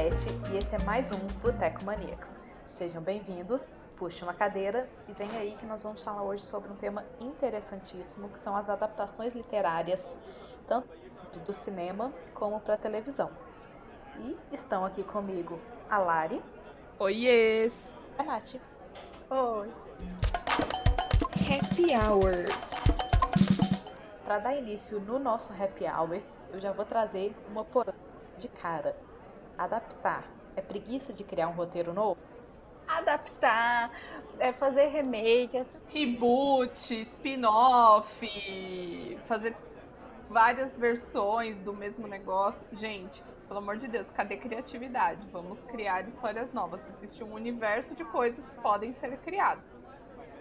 Salete e esse é mais um Boteco Maníacos. Sejam bem-vindos, puxe uma cadeira e vem aí que nós vamos falar hoje sobre um tema interessantíssimo que são as adaptações literárias, tanto do cinema como para televisão. E estão aqui comigo a Lari. Oiês! A Nath. Oi! Happy Hour. Para dar início no nosso Happy Hour, eu já vou trazer uma polêmica de cara. Adaptar é preguiça de criar um roteiro novo? Adaptar, é fazer remake, reboot, spin-off, fazer várias versões do mesmo negócio. Gente, pelo amor de Deus, cadê criatividade? Vamos criar histórias novas. Existe um universo de coisas que podem ser criadas.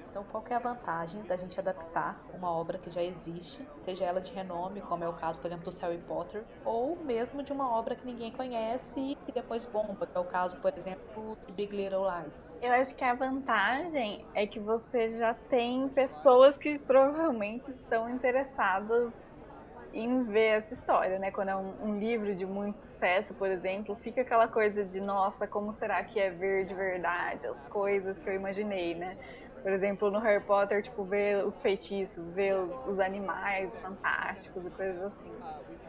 Então, qual é a vantagem da gente adaptar uma obra que já existe, seja ela de renome, como é o caso, por exemplo, do Harry Potter, ou mesmo de uma obra que ninguém conhece e depois bomba, que é o caso, por exemplo, de Big Little Lies? Eu acho que a vantagem é que você já tem pessoas que provavelmente estão interessadas em ver essa história, né? Quando é um, um, livro de muito sucesso, por exemplo, fica aquela coisa de nossa, como será que é ver de verdade as coisas que eu imaginei, né? Por exemplo, no Harry Potter, tipo, ver os feitiços, ver os, os animais fantásticos e coisas assim.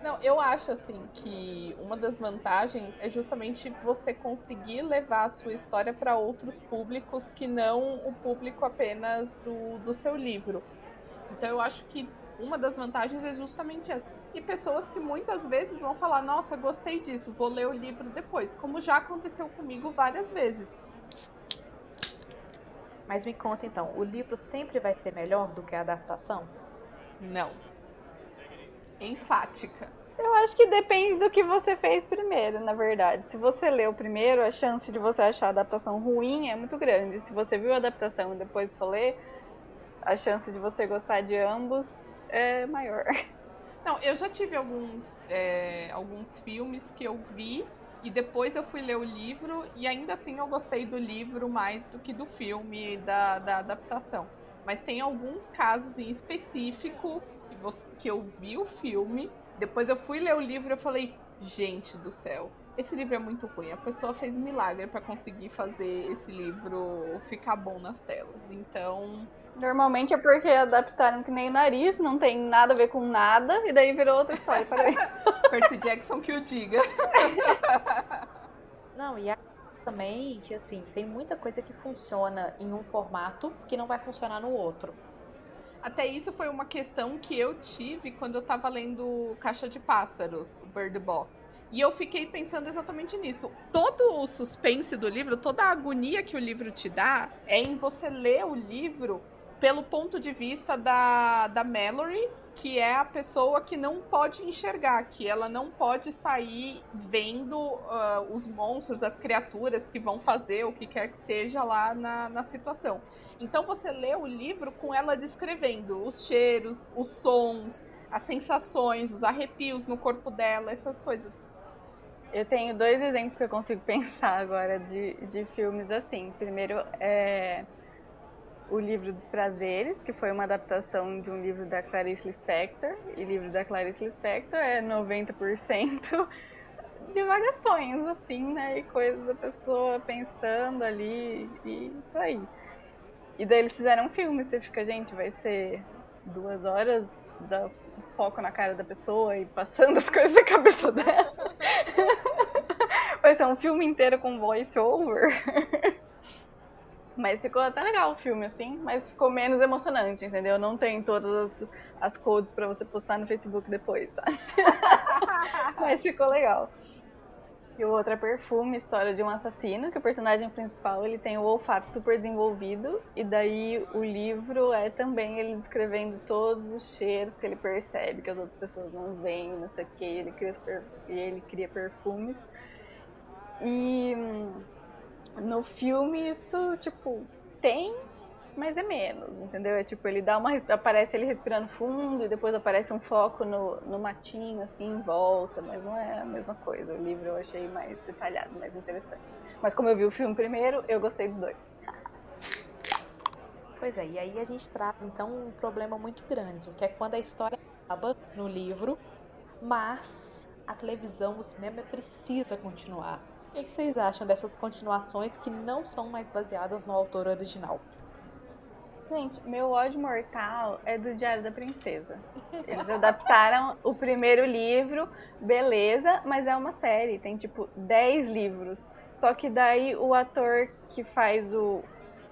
Não, eu acho assim que uma das vantagens é justamente você conseguir levar a sua história para outros públicos que não o público apenas do, do seu livro. Então eu acho que uma das vantagens é justamente essa. E pessoas que muitas vezes vão falar: Nossa, gostei disso, vou ler o livro depois. Como já aconteceu comigo várias vezes. Mas me conta então, o livro sempre vai ser melhor do que a adaptação? Não. Enfática. Eu acho que depende do que você fez primeiro, na verdade. Se você leu primeiro, a chance de você achar a adaptação ruim é muito grande. Se você viu a adaptação e depois for ler, a chance de você gostar de ambos é maior. Não, eu já tive alguns, é, alguns filmes que eu vi e depois eu fui ler o livro e ainda assim eu gostei do livro mais do que do filme, da, da adaptação. Mas tem alguns casos em específico que, eu vi o filme, depois eu fui ler o livro e falei, gente do céu, esse livro é muito ruim. A pessoa fez milagre para conseguir fazer esse livro ficar bom nas telas. Então, Normalmente é porque adaptaram que nem o nariz, não tem nada a ver com nada, e daí virou outra história para mim. Percy Jackson que o diga. Não, e também que assim, tem muita coisa que funciona em um formato que não vai funcionar no outro. Até isso foi uma questão que eu tive quando eu tava lendo Caixa de Pássaros, o Bird Box. E eu fiquei pensando exatamente nisso. Todo o suspense do livro, toda a agonia que o livro te dá, é em você ler o livro pelo ponto de vista da, da Mallory, que é a pessoa que não pode enxergar, que ela não pode sair vendo uh, os monstros, as criaturas que vão fazer o que quer que seja lá na, na situação. Então você lê o livro com ela descrevendo os cheiros, os sons, as sensações, os arrepios no corpo dela, essas coisas. Eu tenho dois exemplos que eu consigo pensar agora de, de filmes assim. Primeiro é o Livro dos Prazeres, que foi uma adaptação de um livro da Clarice Lispector. E livro da Clarice Lispector é 90% divagações, assim, né? E coisas da pessoa pensando ali e isso aí. E daí eles fizeram um filme, você fica, gente, vai ser duas horas da foco na cara da pessoa e passando as coisas na cabeça dela. vai ser um filme inteiro com voice over. Mas ficou até legal o filme, assim, mas ficou menos emocionante, entendeu? Não tem todas as, as codes para você postar no Facebook depois, tá? mas ficou legal. E o outro é Perfume, história de um assassino, que o personagem principal ele tem o olfato super desenvolvido, e daí o livro é também ele descrevendo todos os cheiros que ele percebe, que as outras pessoas não veem, não sei o que, ele cria, ele cria perfumes. E no filme, isso, tipo, tem, mas é menos, entendeu? É tipo, ele dá uma. Aparece ele respirando fundo e depois aparece um foco no, no matinho, assim, em volta, mas não é a mesma coisa. O livro eu achei mais detalhado, mais interessante. Mas como eu vi o filme primeiro, eu gostei dos dois. Pois é, e aí a gente traz então um problema muito grande, que é quando a história acaba no livro, mas a televisão, o cinema precisa continuar O que, vocês acham dessas continuações que não são mais baseadas no autor original? Gente, meu ódio mortal é do Diário da Princesa. Eles adaptaram o primeiro livro, beleza, mas é uma série, tem tipo 10 livros. Só que daí o ator que faz o,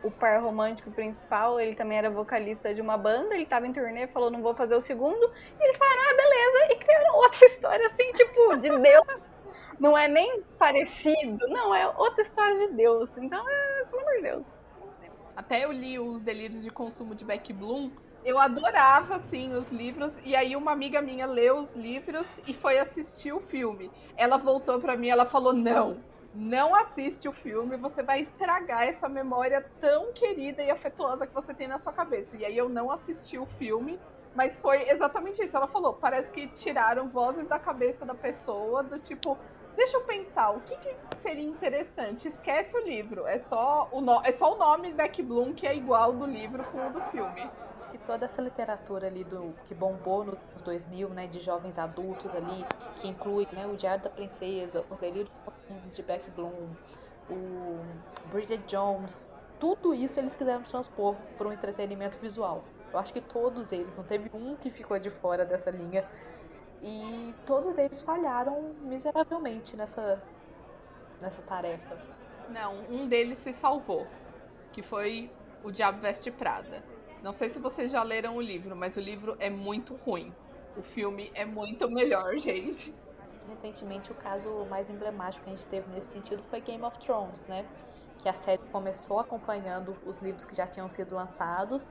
o par romântico principal, ele também era vocalista de uma banda, ele tava em turnê, falou, não vou fazer o segundo, e eles falaram, ah, beleza, e criaram outra história assim, tipo, de Deus. Não é nem parecido, não, é outra história de Deus. Então, é, pelo amor de Deus. Até eu li os delírios de consumo de Beck Bloom. Eu adorava, assim, os livros. E aí uma amiga minha leu os livros e foi assistir o filme. Ela voltou para mim ela falou, não, não assiste o filme, você vai estragar essa memória tão querida e afetuosa que você tem na sua cabeça. E aí eu não assisti o filme, mas foi exatamente isso. Ela falou, parece que tiraram vozes da cabeça da pessoa, do tipo, Deixa eu pensar, o que, que, seria interessante? Esquece o livro, é só o, no... é só o nome Beck Bloom que é igual do livro com o do filme. Acho que toda essa literatura ali do que bombou nos 2000, né, de jovens adultos ali, que inclui né, o Diário da Princesa, os delírios de Beck Bloom, o Bridget Jones, tudo isso eles quiseram transpor para um entretenimento visual. Eu acho que todos eles, não teve um que ficou de fora dessa linha e todos eles falharam miseravelmente nessa, nessa tarefa. Não, um deles se salvou, que foi O Diabo Veste Prada. Não sei se vocês já leram o livro, mas o livro é muito ruim. O filme é muito melhor, gente. Recentemente, o caso mais emblemático que a gente teve nesse sentido foi Game of Thrones, né? Que a série começou acompanhando os livros que já tinham sido lançados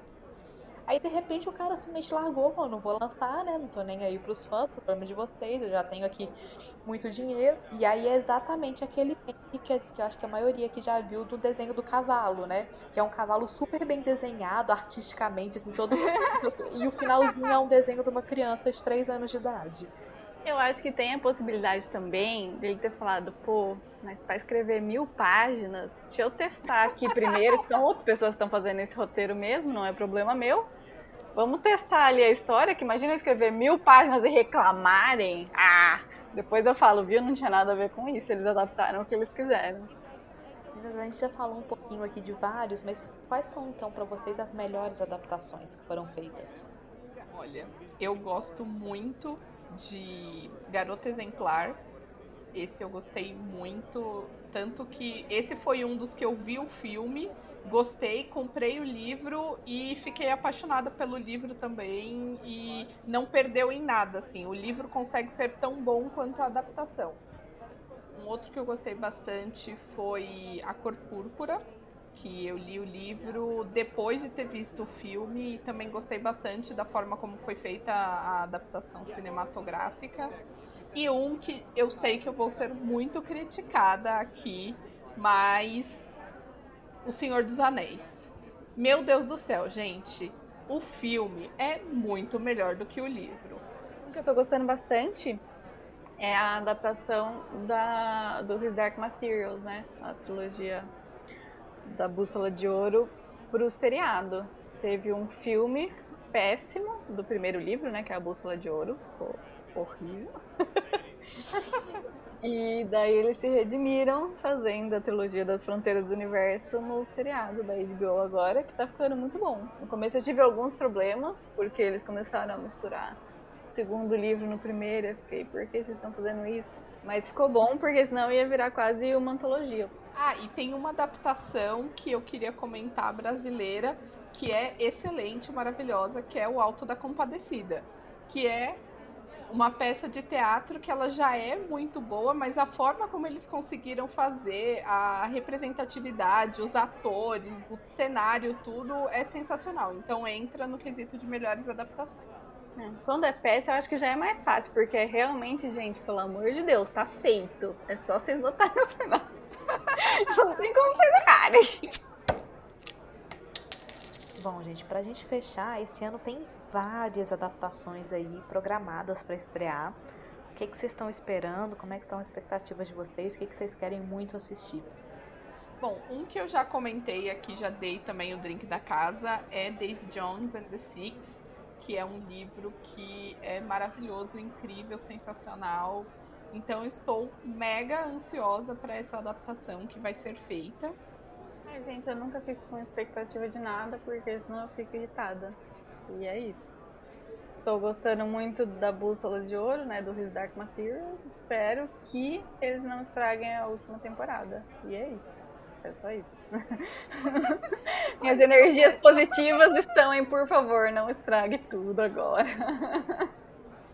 Aí de repente o cara simplesmente largou, falou, não vou lançar, né? Não tô nem aí pros fãs, problema de vocês, eu já tenho aqui muito dinheiro. E aí é exatamente aquele que, que eu acho que a maioria que já viu do desenho do cavalo, né? Que é um cavalo super bem desenhado, artisticamente, assim, todo. e o finalzinho é um desenho de uma criança de 3 anos de idade. Eu acho que tem a possibilidade também dele ter falado, pô, mas para escrever mil páginas, deixa eu testar aqui primeiro, que são outras pessoas que estão fazendo esse roteiro mesmo, não é problema meu. Vamos testar ali a história, que imagina escrever mil páginas e reclamarem. Ah, depois eu falo, viu? Não tinha nada a ver com isso, eles adaptaram o que eles quiseram. A gente já falou um pouquinho aqui de vários, mas quais são então para vocês as melhores adaptações que foram feitas? Olha, eu gosto muito de Garota Exemplar. Esse eu gostei muito, tanto que esse foi um dos que eu vi o filme, gostei, comprei o livro e fiquei apaixonada pelo livro também e não perdeu em nada, assim. O livro consegue ser tão bom quanto a adaptação. Um outro que eu gostei bastante foi A Cor Púrpura, que eu li o livro depois de ter visto o filme e também gostei bastante da forma como foi feita a adaptação cinematográfica. E um que eu sei que eu vou ser muito criticada aqui, mas O Senhor dos Anéis. Meu Deus do céu, gente, o filme é muito melhor do que o livro. O que eu tô gostando bastante é a adaptação da, do His Dark Materials, né? A trilogia da Bússola de Ouro pro seriado. Teve um filme péssimo do primeiro livro, né, que é a Bússola de Ouro, ficou horrível. e daí eles se redimiram fazendo a trilogia das Fronteiras do Universo no seriado da HBO agora, que tá ficando muito bom. No começo eu tive alguns problemas, porque eles começaram a misturar o segundo livro no primeiro, eu fiquei, por que vocês estão fazendo isso? Mas ficou bom, porque senão ia virar quase uma antologia. Ah, e tem uma adaptação que eu queria comentar brasileira, que é excelente, maravilhosa, que é o Alto da Compadecida, que é uma peça de teatro que ela já é muito boa, mas a forma como eles conseguiram fazer, a representatividade, os atores, o cenário, tudo é sensacional. Então entra no quesito de melhores adaptações. É, quando é peça, eu acho que já é mais fácil, porque realmente, gente, pelo amor de Deus, tá feito. É só vocês botarem no cenário. Não tem como vocês errarem. Bom, gente, pra gente fechar, esse ano tem várias adaptações aí programadas para estrear. O que, que vocês estão esperando? Como é que estão as expectativas de vocês? O que, que vocês querem muito assistir? Bom, um que eu já comentei aqui, já dei também o drink da casa, é Daisy Jones and the Six, que é um livro que é maravilhoso, incrível, sensacional Então estou mega ansiosa para essa adaptação que vai ser feita. Ai, gente, eu nunca fico com expectativa de nada, porque senão eu fico irritada. E é isso. Estou gostando muito da Bússola de Ouro, né, do His Dark Materials. Espero que eles não estraguem a última temporada. E é isso. É só isso. Minhas energias positivas estão em, por favor, não estrague tudo agora.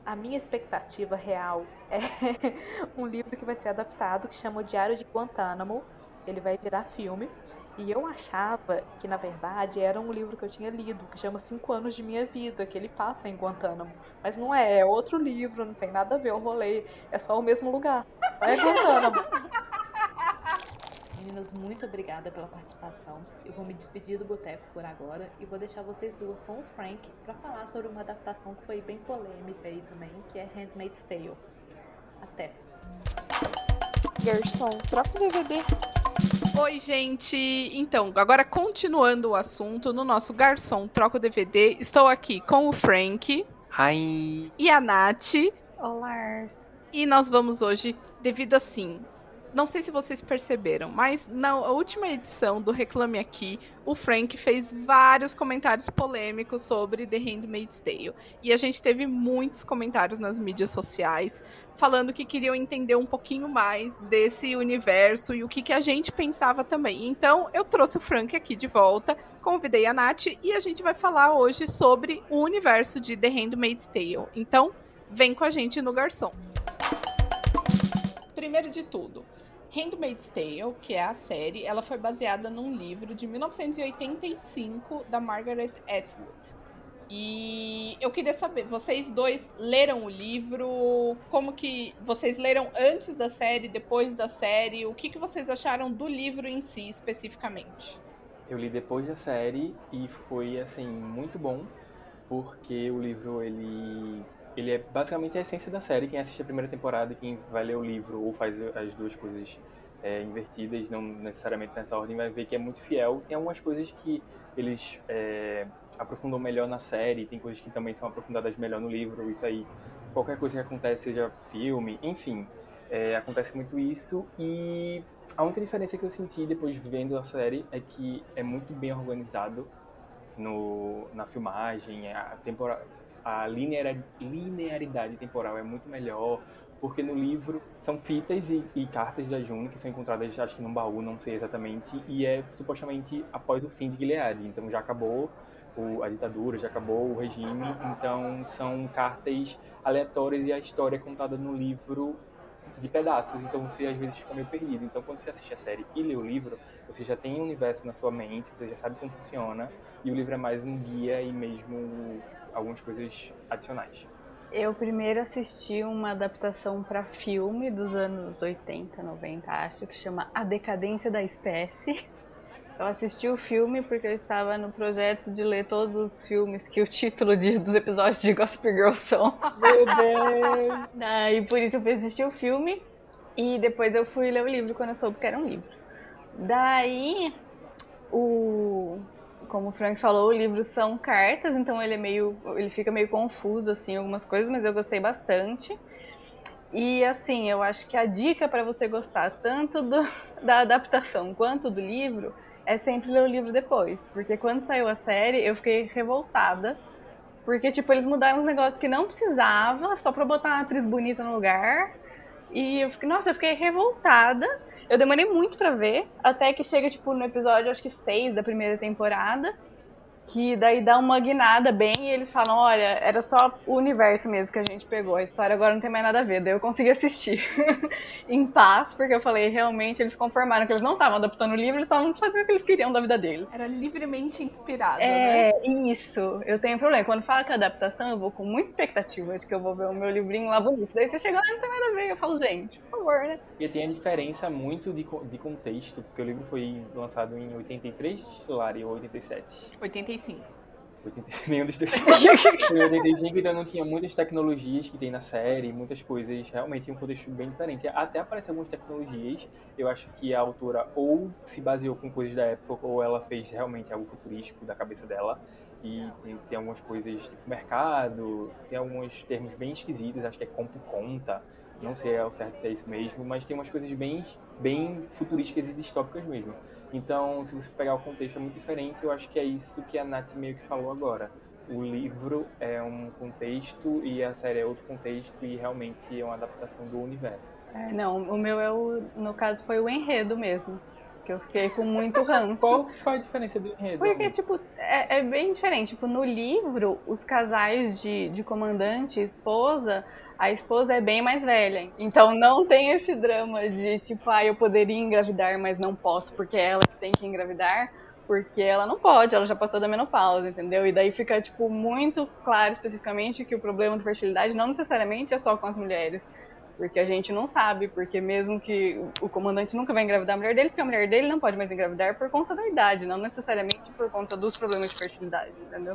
A minha expectativa real é um livro que vai ser adaptado que chama O Diário de Guantánamo. Ele vai virar filme. E eu achava que, na verdade, era um livro que eu tinha lido, que chama Cinco Anos de Minha Vida, que ele passa em Guantánamo. Mas não é, é outro livro, não tem nada a ver o rolê, é só o mesmo lugar. Não é Guantánamo. Meninas, muito obrigada pela participação. Eu vou me despedir do Boteco por agora e vou deixar vocês duas com o Frank para falar sobre uma adaptação que foi bem polêmica aí também, que é Handmaid's Tale. Até. Garçom, troca o DVD. Oi, gente! Então, agora continuando o assunto, no nosso Garçom Troca o DVD, estou aqui com o Frank. Hi! E a Nath. Olá! E nós vamos hoje, devido assim, não sei se vocês perceberam, mas na última edição do Reclame Aqui, o Frank fez vários comentários polêmicos sobre The Handmaid's Tale. E a gente teve muitos comentários nas mídias sociais falando que queriam entender um pouquinho mais desse universo e o que, que a gente pensava também. Então, eu trouxe o Frank aqui de volta, convidei a Nath e a gente vai falar hoje sobre o universo de The Handmaid's Tale. Então, vem com a gente no Garçom. Primeiro de tudo, Handmaid's Tale, que é a série, ela foi baseada num livro de 1985 da Margaret Atwood. E eu queria saber, vocês dois leram o livro? Como que vocês leram antes da série, depois da série? O que, que vocês acharam do livro em si, especificamente? Eu li depois da série e foi assim muito bom, porque o livro ele ele é basicamente a essência da série. Quem assiste a primeira temporada, quem vai ler o livro ou faz as duas coisas é, invertidas, não necessariamente nessa ordem, vai ver que é muito fiel. Tem algumas coisas que eles é, aprofundam melhor na série, tem coisas que também são aprofundadas melhor no livro. Isso aí, qualquer coisa que acontece, seja filme, enfim, é, acontece muito isso. E a única diferença que eu senti depois vendo a série é que é muito bem organizado no, na filmagem, a temporada a linearidade temporal é muito melhor, porque no livro são fitas e, e, cartas da June que são encontradas, acho que num baú, não sei exatamente, e é supostamente após o fim de Gilead. Então já acabou o, a ditadura, já acabou o regime, então são cartas aleatórias e a história é contada no livro de pedaços, então você às vezes fica meio perdido. Então quando você assiste a série e lê o livro, você já tem um universo na sua mente, você já sabe como funciona, e o livro é mais um guia e mesmo algumas coisas adicionais. Eu primeiro assisti uma adaptação para filme dos anos 80, 90, acho, que chama A Decadência da Espécie. Eu assisti o filme porque eu estava no projeto de ler todos os filmes que o título de, dos episódios de Gossip Girl são. Meu Deus! Daí por isso eu fui assistir o filme e depois eu fui ler o livro quando eu soube que era um livro. Daí o como o Frank falou, o livro são cartas, então ele é meio. ele fica meio confuso, assim, algumas coisas, mas eu gostei bastante. E assim, eu acho que a dica para você gostar tanto do, da adaptação quanto do livro é sempre ler o livro depois. Porque quando saiu a série, eu fiquei revoltada. Porque, tipo, eles mudaram uns negócios que não precisava, só pra botar uma atriz bonita no lugar. E eu fiquei, nossa, eu fiquei revoltada. Eu demorei muito para ver, até que chega, tipo, no episódio, acho que 6 da primeira temporada que daí dá uma guinada bem e eles falam, olha, era só o universo mesmo que a gente pegou, a história agora não tem mais nada a ver. Daí eu consegui assistir em paz, porque eu falei, realmente eles conformaram que eles não estavam adaptando o livro, eles estavam fazendo o que eles queriam da vida deles. Era livremente inspirado, é, né? isso. Eu tenho problema. Quando fala que é adaptação, eu vou com muita expectativa de que eu vou ver o meu livrinho lá bonito. Daí você chega lá e não tem nada a ver. Eu falo, gente, por favor, né? E tem a diferença muito de, de contexto, porque o livro foi lançado em 83, Lari, ou 87? 87. 85. 80, nenhum dos dois. em 85, então não tinha muitas tecnologias que tem na série, muitas coisas, realmente um contexto bem diferente. Até aparecem algumas tecnologias, eu acho que a autora ou se baseou com coisas da época, ou ela fez realmente algo futurístico da cabeça dela. E tem, tem algumas coisas tipo mercado, tem alguns termos bem esquisitos, acho que é compra conta. Não sei ao certo se é isso mesmo, mas tem umas coisas bem, bem futurísticas e distópicas mesmo. Então, se você pegar o contexto, é muito diferente. Eu acho que é isso que a Nath meio que falou agora. O livro é um contexto e a série é outro contexto e realmente é uma adaptação do universo. É, não, o meu é o, no caso foi o enredo mesmo que eu fiquei com muito ranço. Qual foi a diferença do enredo? Porque, tipo, é, é, bem diferente. Tipo, no livro, os casais de, de comandante e esposa, a esposa é bem mais velha. Então não tem esse drama de, tipo, ah, eu poderia engravidar, mas não posso, porque é ela tem que engravidar. Porque ela não pode, ela já passou da menopausa, entendeu? E daí fica, tipo, muito claro especificamente que o problema de fertilidade não necessariamente é só com as mulheres porque a gente não sabe, porque mesmo que o comandante nunca vai engravidar a mulher dele, porque a mulher dele não pode mais engravidar por conta da idade, não necessariamente por conta dos problemas de fertilidade, entendeu?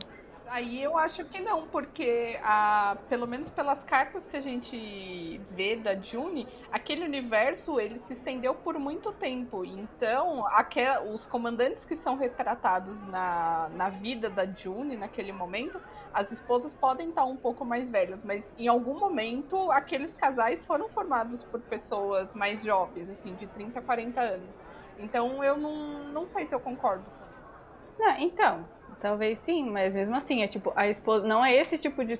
Aí eu acho que não, porque a, pelo menos pelas cartas que a gente vê da June, aquele universo ele se estendeu por muito tempo. Então, aquel, os comandantes que são retratados na, na vida da June naquele momento, as esposas podem estar um pouco mais velhas, mas em algum momento aqueles casais foram formados por pessoas mais jovens, assim, de 30 a 40 anos. Então eu não, não sei se eu concordo. Não, então, Talvez sim, mas mesmo assim, é tipo, a esposa. Não é esse tipo de.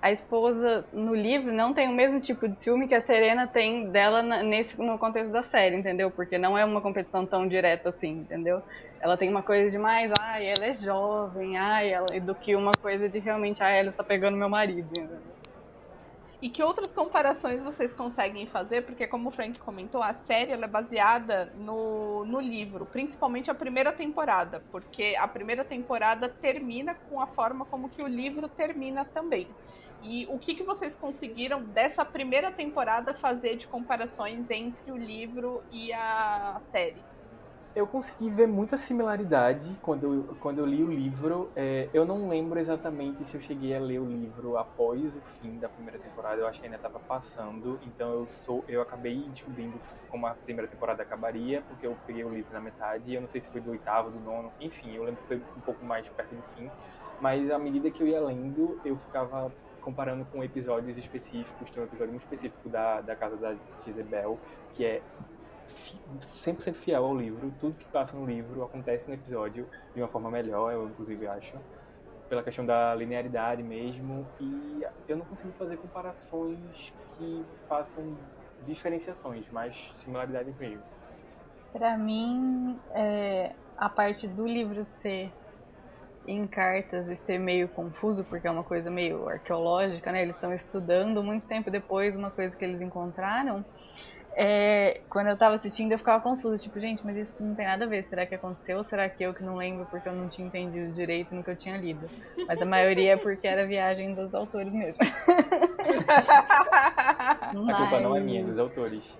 A esposa no livro não tem o mesmo tipo de ciúme que a Serena tem dela nesse, no contexto da série, entendeu? Porque não é uma competição tão direta assim, entendeu? Ela tem uma coisa de mais, ai, ela é jovem, ai, ela, do que uma coisa de realmente, ai, ela está pegando meu marido, entendeu? E que outras comparações vocês conseguem fazer? Porque, como o Frank comentou, a série é baseada no, no livro, principalmente a primeira temporada, porque a primeira temporada termina com a forma como que o livro termina também. E o que, que vocês conseguiram dessa primeira temporada fazer de comparações entre o livro e a série? Eu consegui ver muita similaridade quando eu, quando eu li o livro. É, eu não lembro exatamente se eu cheguei a ler o livro após o fim da primeira temporada. Eu acho que ainda estava passando. Então eu sou, eu acabei descobrindo como a primeira temporada acabaria, porque eu peguei o livro na metade. Eu não sei se foi do oitavo, do nono. Enfim, eu lembro que foi um pouco mais perto do fim. Mas à medida que eu ia lendo, eu ficava comparando com episódios específicos. Tem um episódio muito específico da, da casa da Jezebel, que é 100% fiel ao livro, tudo que passa no livro acontece no episódio de uma forma melhor, eu inclusive acho, pela questão da linearidade mesmo, e eu não consigo fazer comparações que façam diferenciações, mas similaridade mesmo. Para mim, é, a parte do livro ser em cartas e ser meio confuso, porque é uma coisa meio arqueológica, né? Eles estão estudando muito tempo depois uma coisa que eles encontraram é, quando eu tava assistindo eu ficava confusa, tipo, gente, mas isso não tem nada a ver. Será que aconteceu ou será que eu que não lembro porque eu não tinha entendido direito no que eu tinha lido? Mas a maioria é porque era viagem dos autores mesmo. mas... A culpa não é minha, é dos autores.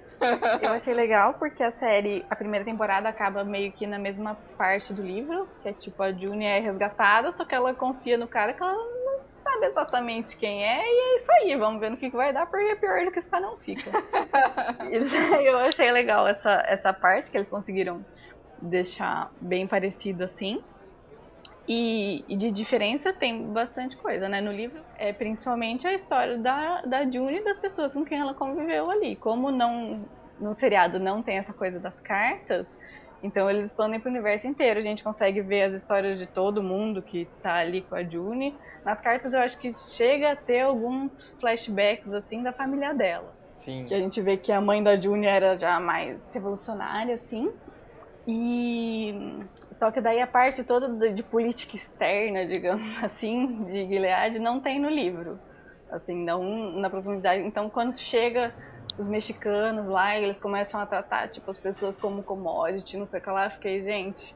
Eu achei legal porque a série, a primeira temporada acaba meio que na mesma parte do livro, que é tipo a June é resgatada, só que ela confia no cara que ela não sabe exatamente quem é, e é isso aí, vamos ver no que, que vai dar, porque é pior do que está não fica. eu achei legal essa, essa parte que eles conseguiram deixar bem parecido assim. E, e, de diferença tem bastante coisa, né? No livro é principalmente a história da, da June e das pessoas com quem ela conviveu ali. Como não no seriado não tem essa coisa das cartas, então eles expandem para o universo inteiro. A gente consegue ver as histórias de todo mundo que tá ali com a June. Nas cartas eu acho que chega a ter alguns flashbacks assim da família dela. Sim. Que a gente vê que a mãe da June era já mais revolucionária, assim. E só que daí a parte toda de política externa, digamos assim, de Gilead não tem no livro. Assim, não na profundidade. Então, quando chega os mexicanos lá, eles começam a tratar, tipo, as pessoas como commodity, não sei o que lá, eu fiquei, gente,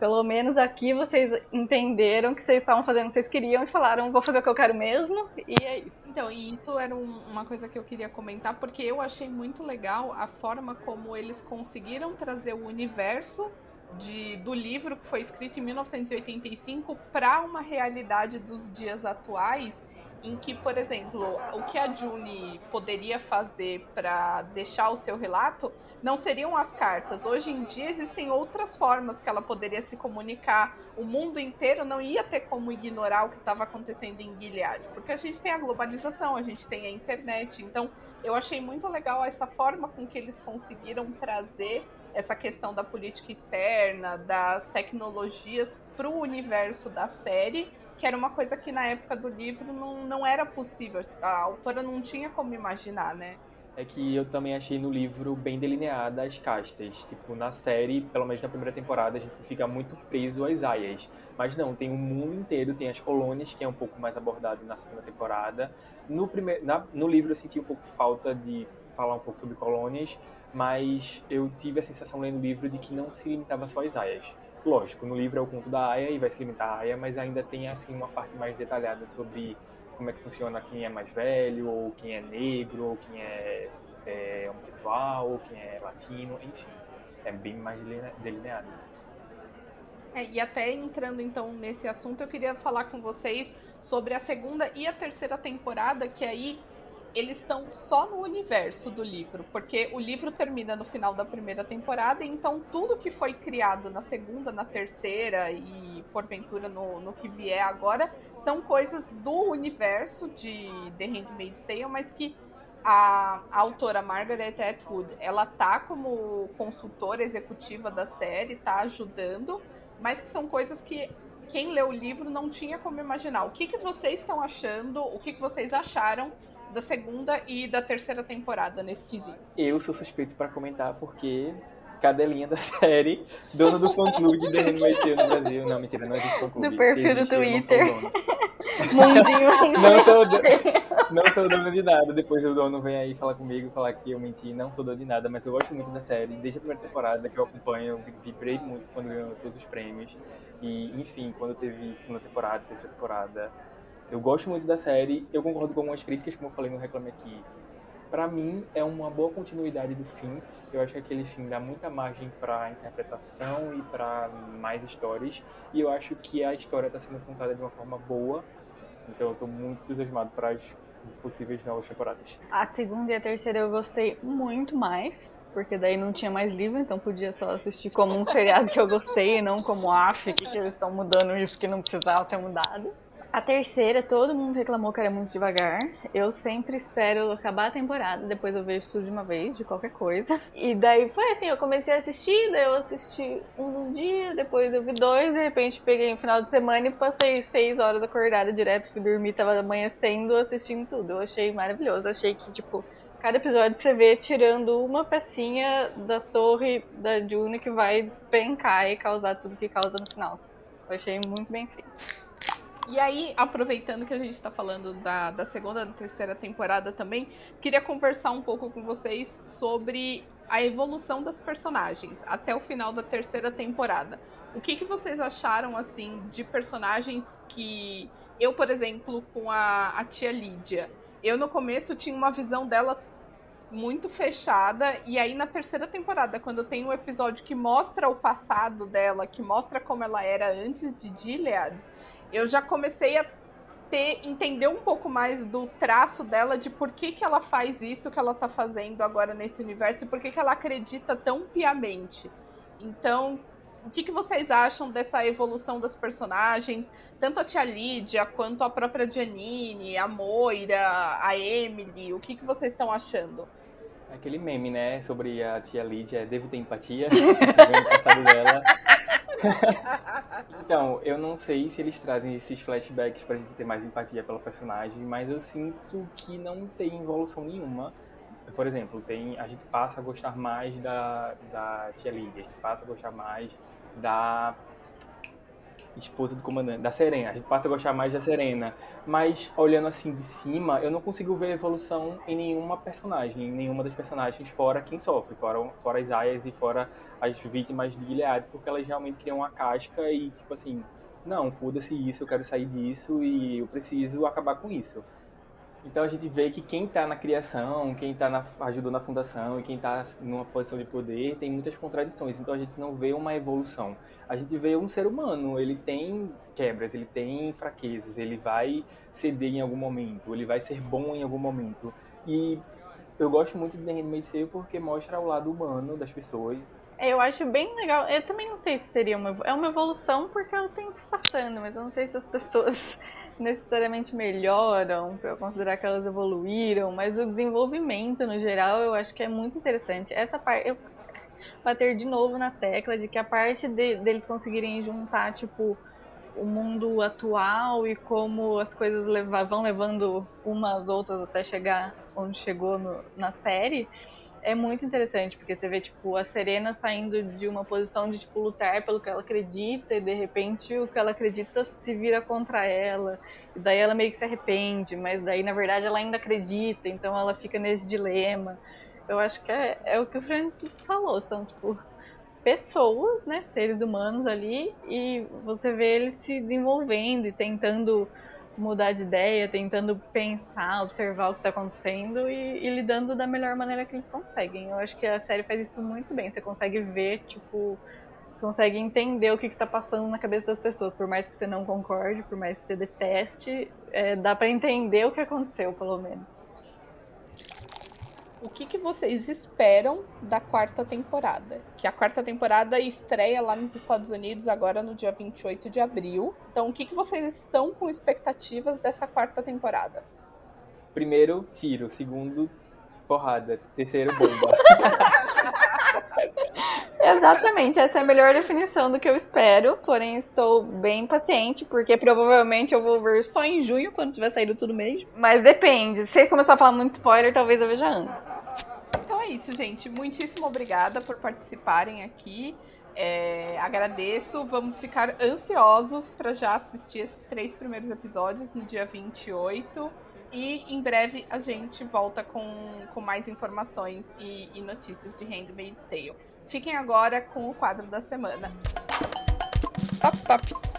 pelo menos aqui vocês entenderam que vocês estavam fazendo o que vocês queriam e falaram, vou fazer o que eu quero mesmo, e é isso. Então, e isso era um, uma coisa que eu queria comentar, porque eu achei muito legal a forma como eles conseguiram trazer o universo de, do livro que foi escrito em 1985 para uma realidade dos dias atuais em que, por exemplo, o que a June poderia fazer para deixar o seu relato não seriam as cartas. Hoje em dia existem outras formas que ela poderia se comunicar. O mundo inteiro não ia ter como ignorar o que estava acontecendo em Gilead, porque a gente tem a globalização, a gente tem a internet. Então, eu achei muito legal essa forma com que eles conseguiram trazer essa questão da política externa, das tecnologias para o universo da série, que era uma coisa que na época do livro não, não era possível. A autora não tinha como imaginar, né? é que eu também achei no livro bem delineada as castas. Tipo, na série, pelo menos na primeira temporada, a gente fica muito preso às aias. Mas não, tem o mundo inteiro, tem as colônias, que é um pouco mais abordado na segunda temporada. No, primeiro, na, no livro eu senti um pouco falta de falar um pouco sobre colônias, mas eu tive a sensação lendo o livro de que não se limitava só às aias. Lógico, no livro é o conto da Aya e vai se limitar à Aya, mas ainda tem assim uma parte mais detalhada sobre como é que funciona quem é mais velho, ou quem é negro, ou quem é, é homossexual, ou quem é latino, enfim. É bem mais delineado. É, e até entrando então nesse assunto, eu queria falar com vocês sobre a segunda e a terceira temporada, que aí eles estão só no universo do livro, porque o livro termina no final da primeira temporada, então tudo que foi criado na segunda, na terceira e porventura no, no que vier agora são coisas do universo de The Handmaid's Tale, mas que a, a autora Margaret Atwood, ela tá como consultora executiva da série, tá ajudando, mas que são coisas que quem leu o livro não tinha como imaginar. O que, que vocês estão achando? O que, que vocês acharam da segunda e da terceira temporada nesse quesito. Eu sou suspeito para comentar porque cadelinha da série, dono do fã-clube de The Handmaid's no Brasil. Não, mentira, não existe fã-clube. Do perfil do Twitter. Mundinho não sou, dono, não sou dono de nada. Depois o dono vem aí falar comigo, falar que eu menti. Não sou dono de nada, mas eu gosto muito da série. Desde a primeira temporada que eu acompanho, eu vibrei muito quando ganhou todos os prêmios. E, enfim, quando teve segunda temporada, terceira temporada, eu gosto muito da série, eu concordo com algumas críticas, como eu falei no Reclame Aqui. Para mim, é uma boa continuidade do fim. Eu acho que aquele fim dá muita margem para interpretação e para mais histórias. E eu acho que a história está sendo contada de uma forma boa. Então eu estou muito entusiasmado para as possíveis novas temporadas. A segunda e a terceira eu gostei muito mais porque daí não tinha mais livro, então podia só assistir como um seriado que eu gostei e não como AF, que, que eles estão mudando isso que não precisava ter mudado. A terceira, todo mundo reclamou que era muito devagar. Eu sempre espero acabar a temporada, depois eu vejo tudo de uma vez, de qualquer coisa. E daí foi assim, eu comecei a assistir, daí eu assisti um dia, depois eu vi dois, de repente peguei um final de semana e passei seis horas acordada direto, fui dormir, tava amanhecendo, assistindo tudo. Eu achei maravilhoso, achei que, tipo, cada episódio você vê tirando uma pecinha da torre da June que vai despencar e causar tudo que causa no final. Eu achei muito bem feito. E aí, aproveitando que a gente está falando da, da segunda da terceira temporada também, queria conversar um pouco com vocês sobre a evolução das personagens até o final da terceira temporada. O que, que vocês acharam, assim, de personagens que. Eu, por exemplo, com a, a tia Lídia, eu no começo tinha uma visão dela muito fechada. E aí, na terceira temporada, quando tem um episódio que mostra o passado dela, que mostra como ela era antes de Gilead, eu já comecei a ter, entender um pouco mais do traço dela, de por que, que ela faz isso que ela tá fazendo agora nesse universo e por que, que ela acredita tão piamente. Então, o que, que vocês acham dessa evolução das personagens? Tanto a tia Lídia quanto a própria Janine, a Moira, a Emily, o que, que vocês estão achando? Aquele meme, né, sobre a tia Lídia, devo ter empatia, o passado dela. então, eu não sei se eles trazem esses flashbacks pra gente ter mais empatia pela personagem, mas eu sinto que não tem evolução nenhuma. Por exemplo, tem, a gente passa a gostar mais da, da tia Lídia, a gente passa a gostar mais da esposa do comandante, da Serena. A gente passa a gostar mais da Serena. Mas olhando assim de cima, eu não consigo ver evolução em nenhuma personagem, em nenhuma das personagens, fora quem sofre, fora, fora as aias e fora as vítimas de Gilead, porque elas realmente criam uma casca e tipo assim, não, foda-se isso, eu quero sair disso e eu preciso acabar com isso. Então a gente vê que quem está na criação, quem está ajudou na fundação e quem está numa posição de poder tem muitas contradições. Então a gente não vê uma evolução. A gente vê um ser humano, ele tem quebras, ele tem fraquezas, ele vai ceder em algum momento, ele vai ser bom em algum momento. E eu gosto muito de The Handmaid's porque mostra o lado humano das pessoas. Eu acho bem legal. Eu também não sei se seria uma é uma evolução porque é o tempo passando, mas eu não sei se as pessoas necessariamente melhoram para eu considerar que elas evoluíram, mas o desenvolvimento no geral eu acho que é muito interessante. Essa parte eu bater de novo na tecla de que a parte de, deles conseguirem juntar tipo o mundo atual e como as coisas levar, vão levando umas outras até chegar onde chegou no, na série é muito interessante, porque você vê, tipo, a Serena saindo de uma posição de, tipo, lutar pelo que ela acredita e, de repente, o que ela acredita se vira contra ela. E daí ela meio que se arrepende, mas daí, na verdade, ela ainda acredita, então ela fica nesse dilema. Eu acho que é, é o que o Frank falou, são, tipo, pessoas, né, seres humanos ali, e você vê eles se desenvolvendo e tentando mudar de ideia, tentando pensar, observar o que está acontecendo e, e, lidando da melhor maneira que eles conseguem. Eu acho que a série faz isso muito bem. Você consegue ver, tipo, você consegue entender o que está passando na cabeça das pessoas, por mais que você não concorde, por mais que você deteste, é, dá para entender o que aconteceu, pelo menos o que, que vocês esperam da quarta temporada? Que a quarta temporada estreia lá nos Estados Unidos agora no dia 28 de abril. Então, o que, que vocês estão com expectativas dessa quarta temporada? Primeiro, tiro. Segundo, porrada. Terceiro, bomba. Exatamente, essa é a melhor definição do que eu espero, porém estou bem paciente, porque provavelmente eu vou ver só em junho, quando tiver saído tudo mesmo. Mas depende, se vocês começarem a falar muito spoiler, talvez eu veja antes. Então é isso, gente. Muitíssimo obrigada por participarem aqui. É, agradeço. Vamos ficar ansiosos para já assistir esses três primeiros episódios no dia 28. E em breve a gente volta com, com mais informações e, e notícias de Handmaid's Tale. Fiquem agora com o quadro da semana. Top Top.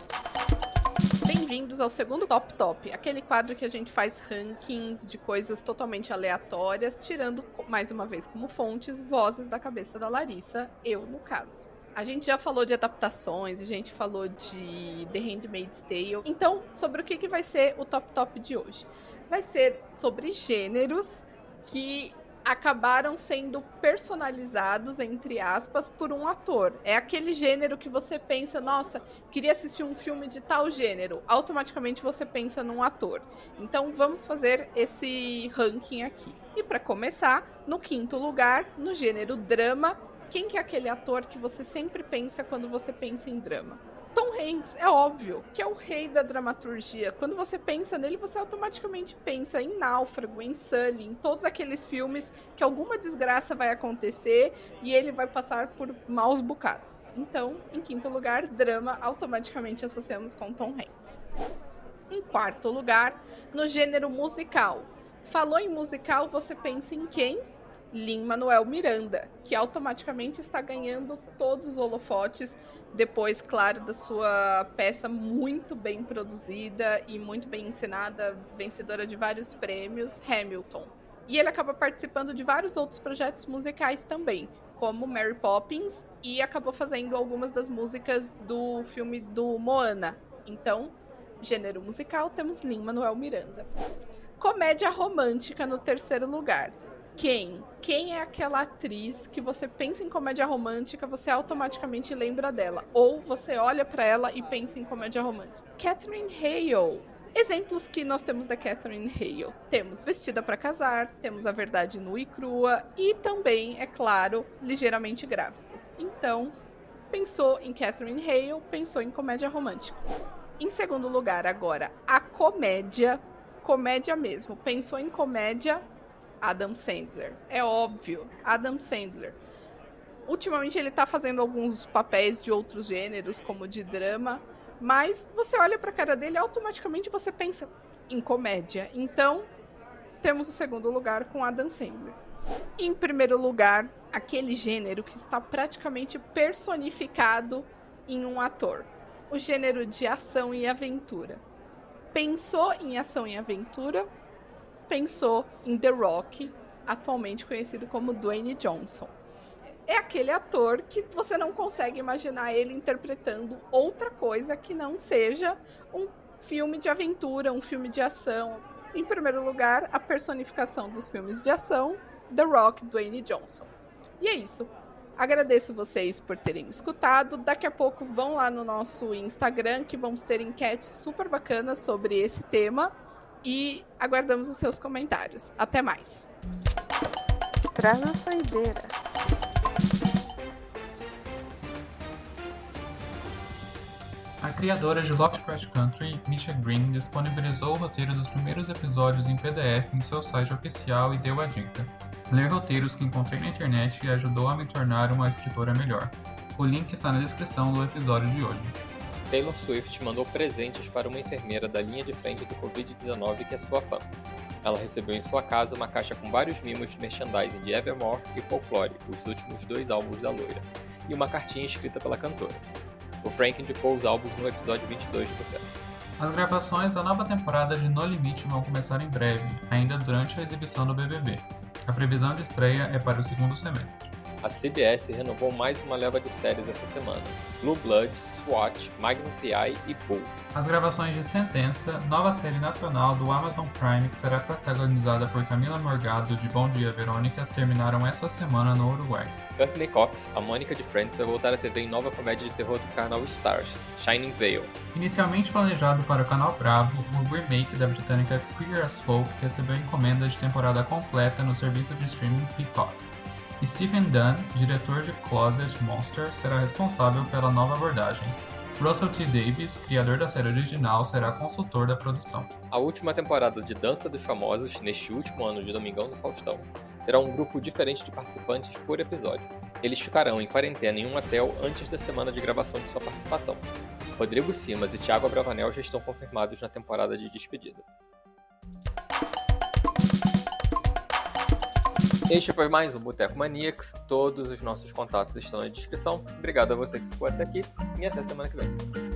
Bem-vindos ao segundo Top Top, aquele quadro que a gente faz rankings de coisas totalmente aleatórias, tirando mais uma vez como fontes vozes da cabeça da Larissa, eu no caso. A gente já falou de adaptações, a gente falou de The Handmaid's Tale. Então, sobre o que, que vai ser o Top Top de hoje? Vai ser sobre gêneros que acabaram sendo personalizados, entre aspas, por um ator. É aquele gênero que você pensa, nossa, queria assistir um filme de tal gênero. Automaticamente você pensa num ator. Então vamos fazer esse ranking aqui. E para começar, no quinto lugar, no gênero drama, quem que é aquele ator que você sempre pensa quando você pensa em drama? Tom Hanks, é óbvio, que é o rei da dramaturgia. Quando você pensa nele, você automaticamente pensa em Náufrago, em Sully, em todos aqueles filmes que alguma desgraça vai acontecer e ele vai passar por maus bocados. Então, em quinto lugar, drama, automaticamente associamos com Tom Hanks. Em quarto lugar, no gênero musical. Falou em musical, você pensa em quem? Lin-Manuel Miranda, que automaticamente está ganhando todos os holofotes depois, claro, da sua peça muito bem produzida e muito bem ensinada, vencedora de vários prêmios, Hamilton. E ele acaba participando de vários outros projetos musicais também, como Mary Poppins, e acabou fazendo algumas das músicas do filme do Moana. Então, gênero musical, temos Lin-Manuel Miranda. Comédia romântica no terceiro lugar quem? Quem é aquela atriz que você pensa em comédia romântica, você automaticamente lembra dela? Ou você olha para ela e pensa em comédia romântica? Catherine Hale. Exemplos que nós temos da Catherine Hale. Temos Vestida para Casar, temos A Verdade Nua e Crua e também, é claro, Ligeiramente Grávidos. Então, pensou em Catherine Hale, pensou em comédia romântica. Em segundo lugar, agora, a comédia, comédia mesmo. Pensou em comédia, Adam Sandler. É óbvio, Adam Sandler. Ultimamente ele tá fazendo alguns papéis de outros gêneros, como de drama, mas você olha pra cara dele automaticamente você pensa em comédia. Então, temos o segundo lugar com Adam Sandler. Em primeiro lugar, aquele gênero que está praticamente personificado em um ator. O gênero de ação e aventura. Pensou em ação e aventura? Pensou em The Rock, atualmente conhecido como Dwayne Johnson. É aquele ator que você não consegue imaginar ele interpretando outra coisa que não seja um filme de aventura, um filme de ação. Em primeiro lugar, a personificação dos filmes de ação, The Rock, Dwayne Johnson. E é isso. Agradeço vocês por terem escutado. Daqui a pouco vão lá no nosso Instagram que vamos ter enquetes super bacanas sobre esse tema e aguardamos os seus comentários. Até mais. Traz a saideira. A criadora de Lovecraft Country, Misha Green, disponibilizou o roteiro dos primeiros episódios em PDF em seu site oficial e deu a dica: ler roteiros que encontrei na internet e ajudou a me tornar uma escritora melhor. O link está na descrição do episódio de hoje. Taylor Swift mandou presentes para uma enfermeira da linha de frente do Covid-19 que é sua fã. Ela recebeu em sua casa uma caixa com vários mimos de merchandising de Evermore e Folklore, os últimos dois álbuns da loira, e uma cartinha escrita pela cantora. O Frank indicou os álbuns no episódio 22 do Café. As gravações da nova temporada de No Limite vão começar em breve, ainda durante a exibição do BBB. A previsão de estreia é para o segundo semestre. A CBS renovou mais uma leva de séries essa semana: Blue Bloods, SWAT, Magnum PI e Bull. As gravações de Sentença, nova série nacional do Amazon Prime que será protagonizada por Camila Morgado de Bom Dia Verônica, terminaram essa semana no Uruguai. Courtney Cox, a Mônica de Friends, vai voltar à TV em nova comédia de terror do canal Stars, Shining Veil. Inicialmente planejado para o canal Bravo, o remake da britânica Queer as Folk recebeu encomenda de temporada completa no serviço de streaming Peacock. Stephen Dunn, diretor de Closet Monster, será responsável pela nova abordagem. Russell T. Davis, criador da série original, será consultor da produção. A última temporada de Dança dos Famosos, neste último ano de Domingão do Faustão, terá um grupo diferente de participantes por episódio. Eles ficarão em quarentena em um hotel antes da semana de gravação de sua participação. Rodrigo Simas e Thiago Abravanel já estão confirmados na temporada de despedida. Este foi mais um Boteco Maníacs. Todos os nossos contatos estão na descrição. Obrigado a você que ficou até aqui e até semana que vem.